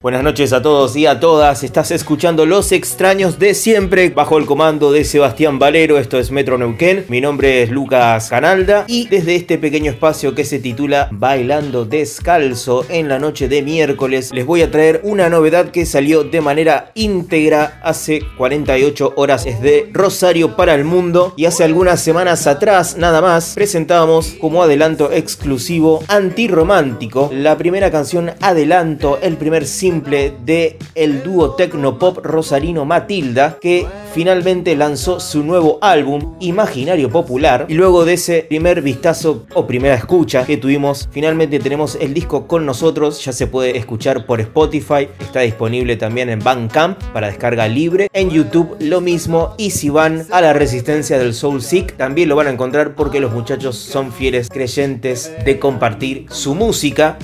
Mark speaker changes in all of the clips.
Speaker 1: Buenas noches a todos y a todas. Estás escuchando Los Extraños de Siempre bajo el comando de Sebastián Valero. Esto es Metro Neuquén. Mi nombre es Lucas Canalda y desde este pequeño espacio que se titula Bailando Descalzo en la noche de miércoles les voy a traer una novedad que salió de manera íntegra hace 48 horas. Es de Rosario para el Mundo y hace algunas semanas atrás nada más presentábamos como adelanto exclusivo Antirromántico, la primera canción adelanto, el primer simple de el dúo tecnopop rosarino Matilda que finalmente lanzó su nuevo álbum Imaginario Popular y luego de ese primer vistazo o primera escucha que tuvimos finalmente tenemos el disco con nosotros ya se puede escuchar por Spotify está disponible también en Bandcamp para descarga libre en YouTube lo mismo y si van a la resistencia del Soul Seek también lo van a encontrar porque los muchachos son fieles creyentes de compartir su música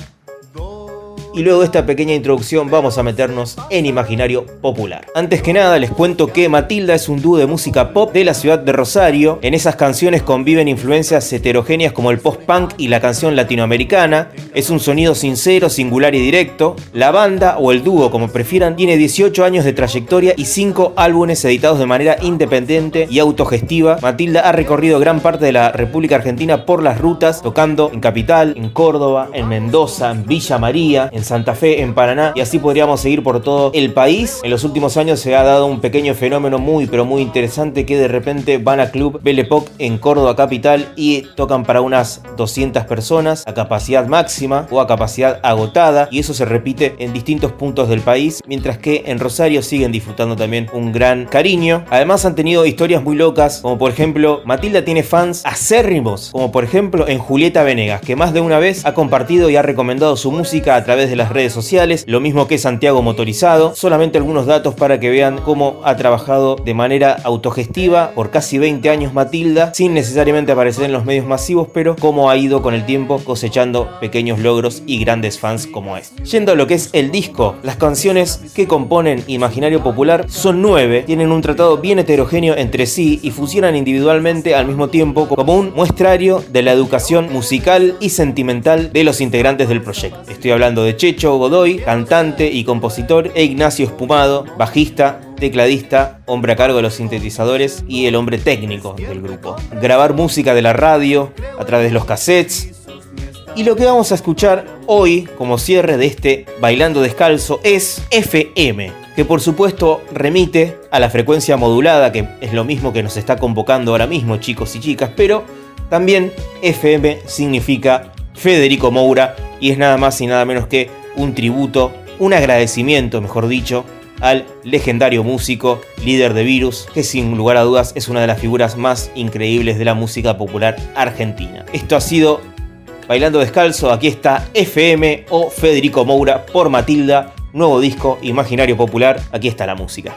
Speaker 1: y luego de esta pequeña introducción vamos a meternos en imaginario popular. Antes que nada les cuento que Matilda es un dúo de música pop de la ciudad de Rosario. En esas canciones conviven influencias heterogéneas como el post-punk y la canción latinoamericana. Es un sonido sincero, singular y directo. La banda o el dúo, como prefieran, tiene 18 años de trayectoria y 5 álbumes editados de manera independiente y autogestiva. Matilda ha recorrido gran parte de la República Argentina por las rutas, tocando en Capital, en Córdoba, en Mendoza, en Villa María, en Santa Fe, en Paraná y así podríamos seguir por todo el país. En los últimos años se ha dado un pequeño fenómeno muy pero muy interesante que de repente van a Club Belle en Córdoba capital y tocan para unas 200 personas a capacidad máxima o a capacidad agotada y eso se repite en distintos puntos del país, mientras que en Rosario siguen disfrutando también un gran cariño. Además han tenido historias muy locas, como por ejemplo Matilda tiene fans acérrimos, como por ejemplo en Julieta Venegas, que más de una vez ha compartido y ha recomendado su música a través las redes sociales, lo mismo que Santiago Motorizado. Solamente algunos datos para que vean cómo ha trabajado de manera autogestiva por casi 20 años Matilda, sin necesariamente aparecer en los medios masivos, pero cómo ha ido con el tiempo cosechando pequeños logros y grandes fans como este. Yendo a lo que es el disco, las canciones que componen Imaginario Popular son nueve, tienen un tratado bien heterogéneo entre sí y funcionan individualmente al mismo tiempo como un muestrario de la educación musical y sentimental de los integrantes del proyecto. Estoy hablando de Checho Godoy, cantante y compositor, e Ignacio Espumado, bajista, tecladista, hombre a cargo de los sintetizadores y el hombre técnico del grupo. Grabar música de la radio a través de los cassettes. Y lo que vamos a escuchar hoy como cierre de este Bailando Descalzo es FM, que por supuesto remite a la frecuencia modulada, que es lo mismo que nos está convocando ahora mismo chicos y chicas, pero también FM significa Federico Moura y es nada más y nada menos que un tributo, un agradecimiento, mejor dicho, al legendario músico, líder de Virus, que sin lugar a dudas es una de las figuras más increíbles de la música popular argentina. Esto ha sido Bailando Descalzo, aquí está FM o Federico Moura por Matilda, nuevo disco Imaginario Popular, aquí está la música.